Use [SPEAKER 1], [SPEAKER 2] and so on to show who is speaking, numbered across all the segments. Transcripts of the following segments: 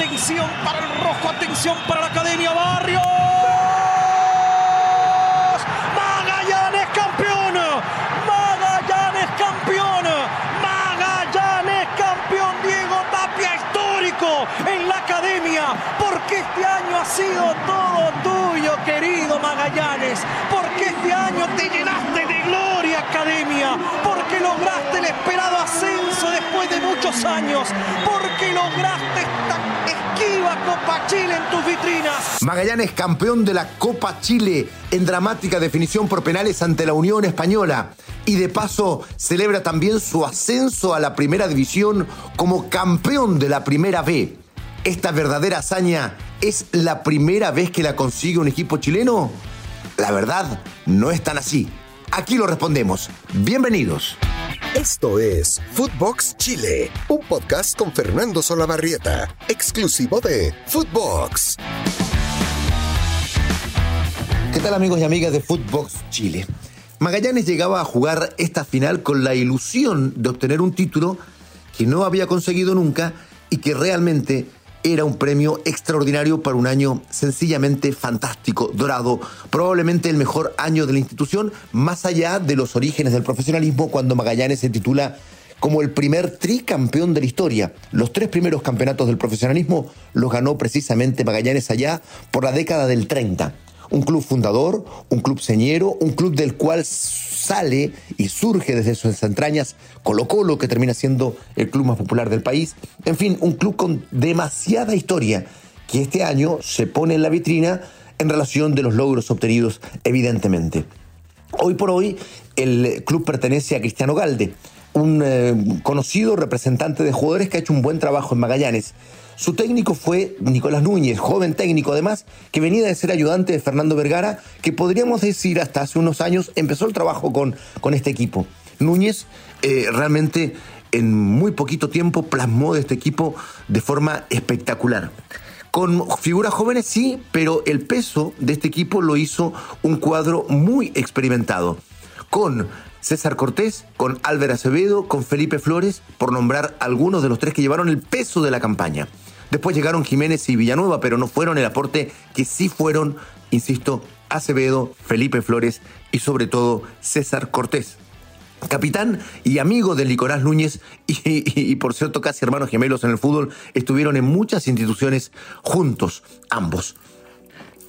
[SPEAKER 1] Atención para el rojo, atención para la Academia Barrio. Magallanes campeón. Magallanes campeón. Magallanes campeón. Diego Tapia histórico en la Academia. Porque este año ha sido todo tuyo, querido Magallanes. Años. Porque lograste esta esquiva Copa Chile en tus vitrinas.
[SPEAKER 2] Magallanes campeón de la Copa Chile en dramática definición por penales ante la Unión Española. Y de paso celebra también su ascenso a la primera división como campeón de la primera B. ¿Esta verdadera hazaña es la primera vez que la consigue un equipo chileno? La verdad, no es tan así. Aquí lo respondemos. Bienvenidos.
[SPEAKER 3] Esto es Footbox Chile, un podcast con Fernando Solabarrieta, exclusivo de Footbox.
[SPEAKER 2] ¿Qué tal amigos y amigas de Footbox Chile? Magallanes llegaba a jugar esta final con la ilusión de obtener un título que no había conseguido nunca y que realmente era un premio extraordinario para un año sencillamente fantástico, dorado, probablemente el mejor año de la institución, más allá de los orígenes del profesionalismo cuando Magallanes se titula como el primer tricampeón de la historia. Los tres primeros campeonatos del profesionalismo los ganó precisamente Magallanes allá por la década del 30 un club fundador, un club señero, un club del cual sale y surge desde sus entrañas Colo Colo, que termina siendo el club más popular del país. En fin, un club con demasiada historia que este año se pone en la vitrina en relación de los logros obtenidos, evidentemente. Hoy por hoy, el club pertenece a Cristiano Galde, un eh, conocido representante de jugadores que ha hecho un buen trabajo en Magallanes. Su técnico fue Nicolás Núñez, joven técnico además, que venía de ser ayudante de Fernando Vergara, que podríamos decir hasta hace unos años empezó el trabajo con, con este equipo. Núñez eh, realmente en muy poquito tiempo plasmó de este equipo de forma espectacular. Con figuras jóvenes sí, pero el peso de este equipo lo hizo un cuadro muy experimentado. Con César Cortés, con Álvaro Acevedo, con Felipe Flores, por nombrar algunos de los tres que llevaron el peso de la campaña. Después llegaron Jiménez y Villanueva, pero no fueron el aporte que sí fueron, insisto, Acevedo, Felipe Flores y sobre todo César Cortés. Capitán y amigo de Nicolás Núñez y, por cierto casi hermanos gemelos en el fútbol, estuvieron en muchas instituciones juntos, ambos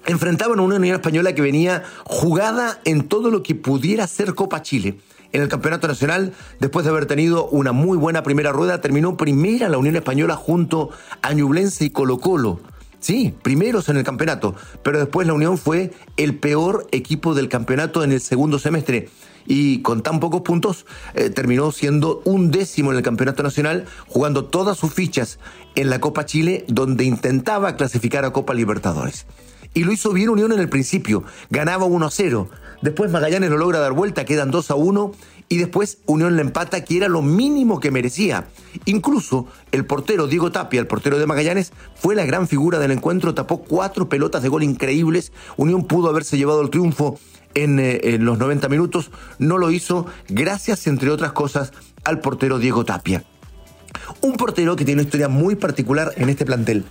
[SPEAKER 2] enfrentaban a una Unión Española que venía jugada en todo lo que pudiera ser Copa Chile en el Campeonato Nacional, después de haber tenido una muy buena primera rueda, terminó primera la Unión Española junto a Ñublense y Colo Colo. Sí, primeros en el campeonato, pero después la Unión fue el peor equipo del campeonato en el segundo semestre y con tan pocos puntos eh, terminó siendo un décimo en el campeonato nacional, jugando todas sus fichas en la Copa Chile, donde intentaba clasificar a Copa Libertadores. Y lo hizo bien Unión en el principio, ganaba 1-0, Después Magallanes lo logra dar vuelta, quedan 2 a 1 y después Unión le empata, que era lo mínimo que merecía. Incluso el portero Diego Tapia, el portero de Magallanes, fue la gran figura del encuentro, tapó cuatro pelotas de gol increíbles. Unión pudo haberse llevado el triunfo en, eh, en los 90 minutos, no lo hizo gracias, entre otras cosas, al portero Diego Tapia. Un portero que tiene una historia muy particular en este plantel.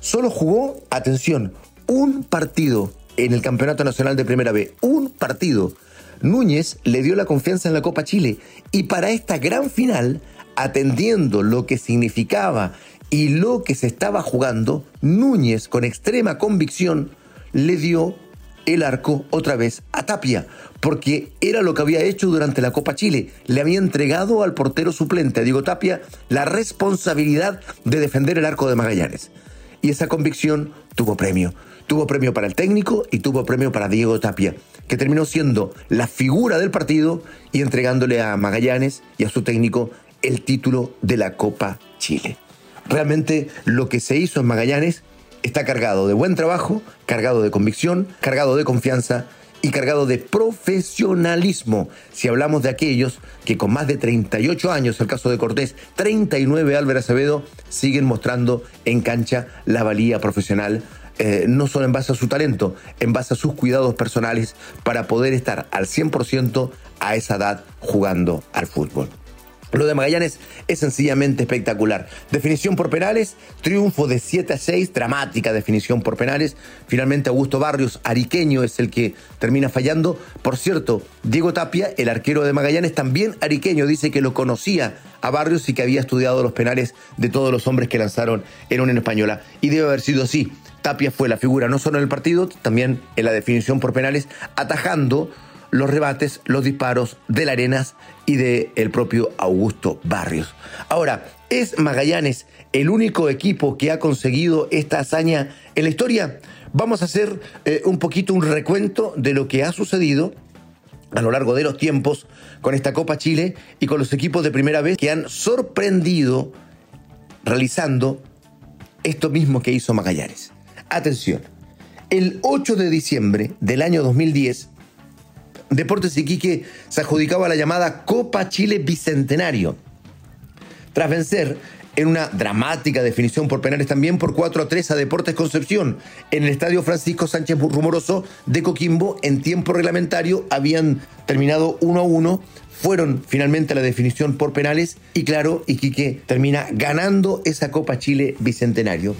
[SPEAKER 2] Solo jugó, atención, un partido en el Campeonato Nacional de Primera B. Un partido. Núñez le dio la confianza en la Copa Chile y para esta gran final, atendiendo lo que significaba y lo que se estaba jugando, Núñez con extrema convicción le dio el arco otra vez a Tapia, porque era lo que había hecho durante la Copa Chile. Le había entregado al portero suplente, Diego Tapia, la responsabilidad de defender el arco de Magallanes. Y esa convicción tuvo premio. Tuvo premio para el técnico y tuvo premio para Diego Tapia, que terminó siendo la figura del partido y entregándole a Magallanes y a su técnico el título de la Copa Chile. Realmente lo que se hizo en Magallanes está cargado de buen trabajo, cargado de convicción, cargado de confianza y cargado de profesionalismo. Si hablamos de aquellos que con más de 38 años, el caso de Cortés, 39 Álvaro Acevedo, siguen mostrando en cancha la valía profesional eh, no solo en base a su talento, en base a sus cuidados personales para poder estar al 100% a esa edad jugando al fútbol. Lo de Magallanes es sencillamente espectacular. Definición por penales, triunfo de 7 a 6, dramática definición por penales. Finalmente Augusto Barrios, ariqueño, es el que termina fallando. Por cierto, Diego Tapia, el arquero de Magallanes, también ariqueño, dice que lo conocía a Barrios y que había estudiado los penales de todos los hombres que lanzaron en Unión Española. Y debe haber sido así. Tapia fue la figura no solo en el partido, también en la definición por penales, atajando los rebates, los disparos de la Arenas y del el propio Augusto Barrios. Ahora, ¿es Magallanes el único equipo que ha conseguido esta hazaña en la historia? Vamos a hacer eh, un poquito un recuento de lo que ha sucedido a lo largo de los tiempos con esta Copa Chile y con los equipos de primera vez que han sorprendido realizando esto mismo que hizo Magallanes. Atención, el 8 de diciembre del año 2010, Deportes Iquique se adjudicaba la llamada Copa Chile Bicentenario. Tras vencer en una dramática definición por penales también por 4 a 3 a Deportes Concepción en el estadio Francisco Sánchez Rumoroso de Coquimbo en tiempo reglamentario habían terminado 1 a 1 fueron finalmente a la definición por penales y claro, Iquique termina ganando esa Copa Chile Bicentenario.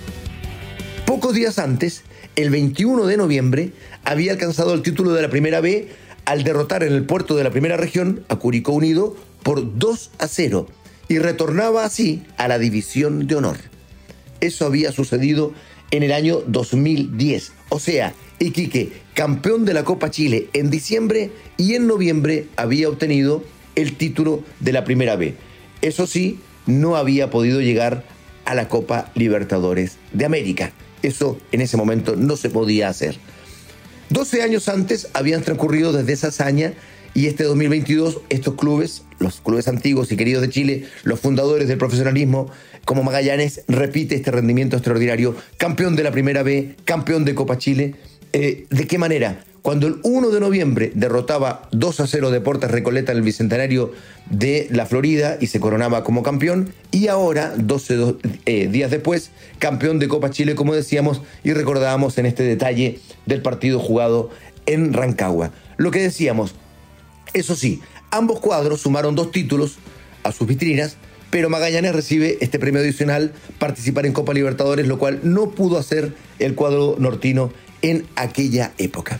[SPEAKER 2] Pocos días antes, el 21 de noviembre, había alcanzado el título de la Primera B al derrotar en el puerto de la primera región a Curicó Unido por 2 a 0 y retornaba así a la división de honor. Eso había sucedido en el año 2010. O sea, Iquique, campeón de la Copa Chile en diciembre y en noviembre había obtenido el título de la Primera B. Eso sí, no había podido llegar a la Copa Libertadores de América. Eso en ese momento no se podía hacer. 12 años antes habían transcurrido desde esa hazaña y este 2022 estos clubes, los clubes antiguos y queridos de Chile, los fundadores del profesionalismo como Magallanes, repite este rendimiento extraordinario, campeón de la Primera B, campeón de Copa Chile. Eh, ¿De qué manera? Cuando el 1 de noviembre derrotaba 2 a 0 Deportes Recoleta en el Bicentenario de la Florida y se coronaba como campeón, y ahora, 12 eh, días después, campeón de Copa Chile, como decíamos, y recordábamos en este detalle del partido jugado en Rancagua. Lo que decíamos, eso sí, ambos cuadros sumaron dos títulos a sus vitrinas, pero Magallanes recibe este premio adicional, participar en Copa Libertadores, lo cual no pudo hacer el cuadro nortino en aquella época.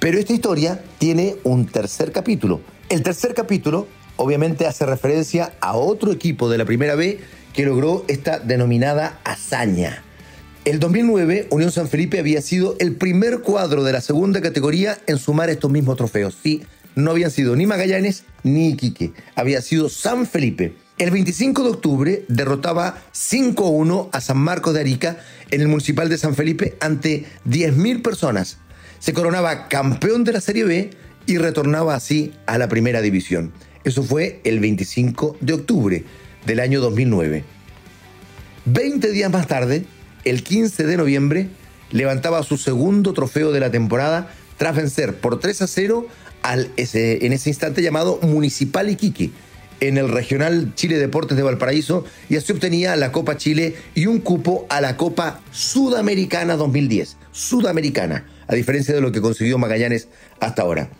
[SPEAKER 2] Pero esta historia tiene un tercer capítulo. El tercer capítulo obviamente hace referencia a otro equipo de la Primera B que logró esta denominada hazaña. El 2009, Unión San Felipe había sido el primer cuadro de la segunda categoría en sumar estos mismos trofeos. Sí, no habían sido ni Magallanes ni Iquique, había sido San Felipe. El 25 de octubre derrotaba 5-1 a San Marcos de Arica en el Municipal de San Felipe ante 10.000 personas se coronaba campeón de la Serie B y retornaba así a la primera división. Eso fue el 25 de octubre del año 2009. Veinte días más tarde, el 15 de noviembre, levantaba su segundo trofeo de la temporada tras vencer por 3 a 0 al en ese instante llamado Municipal Iquique en el Regional Chile Deportes de Valparaíso y así obtenía la Copa Chile y un cupo a la Copa Sudamericana 2010. Sudamericana a diferencia de lo que consiguió Magallanes hasta ahora.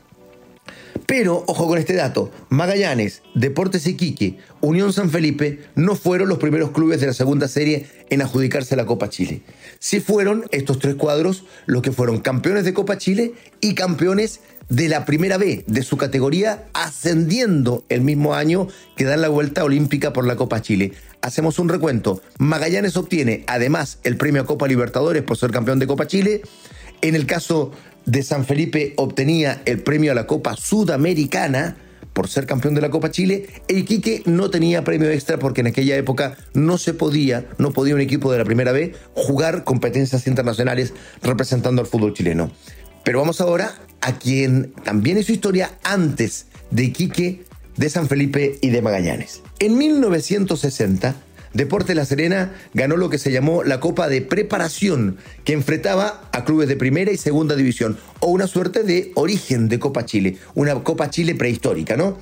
[SPEAKER 2] Pero, ojo con este dato, Magallanes, Deportes Iquique, Unión San Felipe no fueron los primeros clubes de la segunda serie en adjudicarse la Copa Chile. Sí fueron estos tres cuadros los que fueron campeones de Copa Chile y campeones de la primera B de su categoría, ascendiendo el mismo año que dan la vuelta olímpica por la Copa Chile. Hacemos un recuento. Magallanes obtiene además el premio Copa Libertadores por ser campeón de Copa Chile. En el caso de San Felipe obtenía el premio a la Copa Sudamericana por ser campeón de la Copa Chile. El Iquique no tenía premio extra porque en aquella época no se podía, no podía un equipo de la primera B jugar competencias internacionales representando al fútbol chileno. Pero vamos ahora a quien también su historia antes de Iquique, de San Felipe y de Magallanes. En 1960, Deporte La Serena ganó lo que se llamó la Copa de Preparación, que enfrentaba a clubes de primera y segunda división, o una suerte de origen de Copa Chile, una Copa Chile prehistórica, ¿no?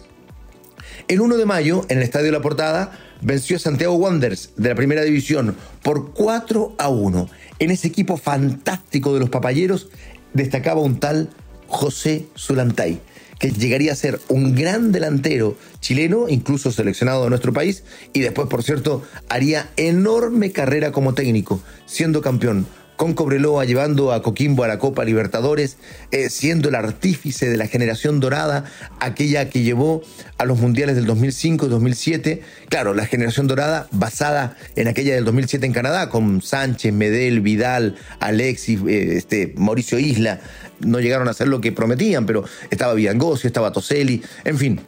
[SPEAKER 2] El 1 de mayo, en el Estadio La Portada, venció a Santiago Wanderers de la primera división por 4 a 1. En ese equipo fantástico de los papayeros destacaba un tal José Zulantay. Que llegaría a ser un gran delantero chileno, incluso seleccionado de nuestro país, y después, por cierto, haría enorme carrera como técnico, siendo campeón con Cobreloa llevando a Coquimbo a la Copa Libertadores, eh, siendo el artífice de la generación dorada, aquella que llevó a los mundiales del 2005 y 2007. Claro, la generación dorada basada en aquella del 2007 en Canadá, con Sánchez, Medel, Vidal, Alexis, eh, este, Mauricio Isla. No llegaron a hacer lo que prometían, pero estaba Viangosi, estaba Toselli, en fin.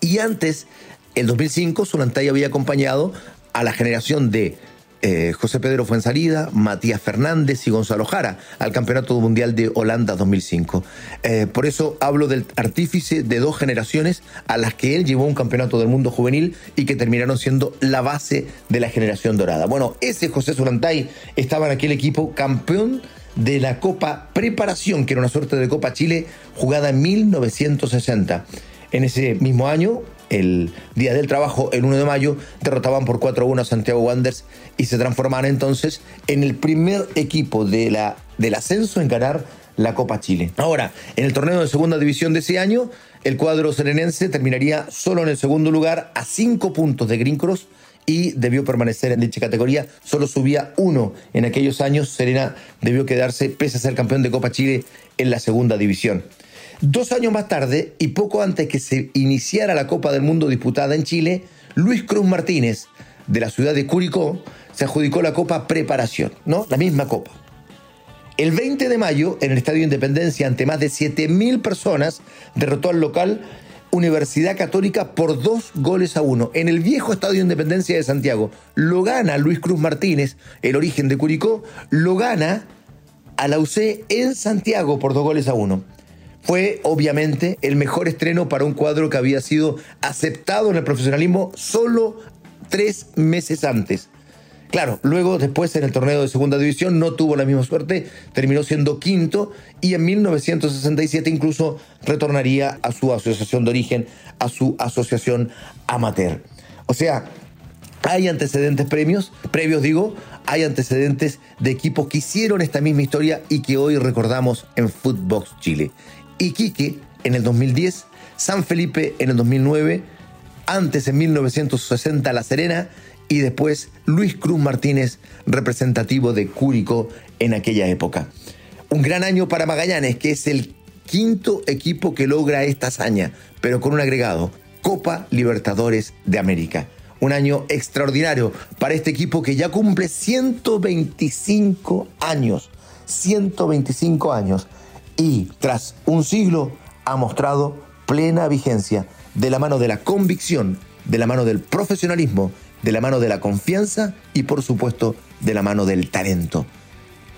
[SPEAKER 2] Y antes, el 2005, Solantay había acompañado a la generación de eh, José Pedro Fuensalida, Matías Fernández y Gonzalo Jara al Campeonato Mundial de Holanda 2005. Eh, por eso hablo del artífice de dos generaciones a las que él llevó un campeonato del mundo juvenil y que terminaron siendo la base de la generación dorada. Bueno, ese José Solantay estaba en aquel equipo campeón de la Copa Preparación, que era una suerte de Copa Chile jugada en 1960. En ese mismo año, el Día del Trabajo, el 1 de mayo, derrotaban por 4-1 a Santiago Wanderers y se transformaban entonces en el primer equipo de la, del ascenso en ganar la Copa Chile. Ahora, en el torneo de segunda división de ese año, el cuadro serenense terminaría solo en el segundo lugar a 5 puntos de Green Cross y debió permanecer en dicha categoría. Solo subía uno en aquellos años. Serena debió quedarse, pese a ser campeón de Copa Chile, en la segunda división. Dos años más tarde, y poco antes que se iniciara la Copa del Mundo disputada en Chile, Luis Cruz Martínez, de la ciudad de Curicó, se adjudicó la Copa Preparación, ¿no? La misma Copa. El 20 de mayo, en el Estadio Independencia, ante más de 7.000 personas, derrotó al local Universidad Católica por dos goles a uno. En el viejo Estadio Independencia de Santiago, lo gana Luis Cruz Martínez, el origen de Curicó, lo gana a la UC en Santiago por dos goles a uno fue obviamente el mejor estreno para un cuadro que había sido aceptado en el profesionalismo solo tres meses antes. Claro, luego después en el torneo de segunda división no tuvo la misma suerte, terminó siendo quinto y en 1967 incluso retornaría a su asociación de origen, a su asociación amateur. O sea, hay antecedentes premios, previos digo, hay antecedentes de equipos que hicieron esta misma historia y que hoy recordamos en Footbox Chile. Iquique en el 2010, San Felipe en el 2009, antes en 1960 La Serena y después Luis Cruz Martínez, representativo de Curicó en aquella época. Un gran año para Magallanes, que es el quinto equipo que logra esta hazaña, pero con un agregado, Copa Libertadores de América. Un año extraordinario para este equipo que ya cumple 125 años. 125 años y tras un siglo ha mostrado plena vigencia de la mano de la convicción, de la mano del profesionalismo, de la mano de la confianza y por supuesto de la mano del talento,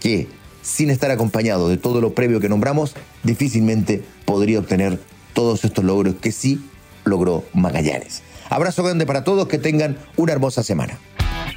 [SPEAKER 2] que sin estar acompañado de todo lo previo que nombramos, difícilmente podría obtener todos estos logros que sí logró Magallanes. Abrazo grande para todos, que tengan una hermosa semana.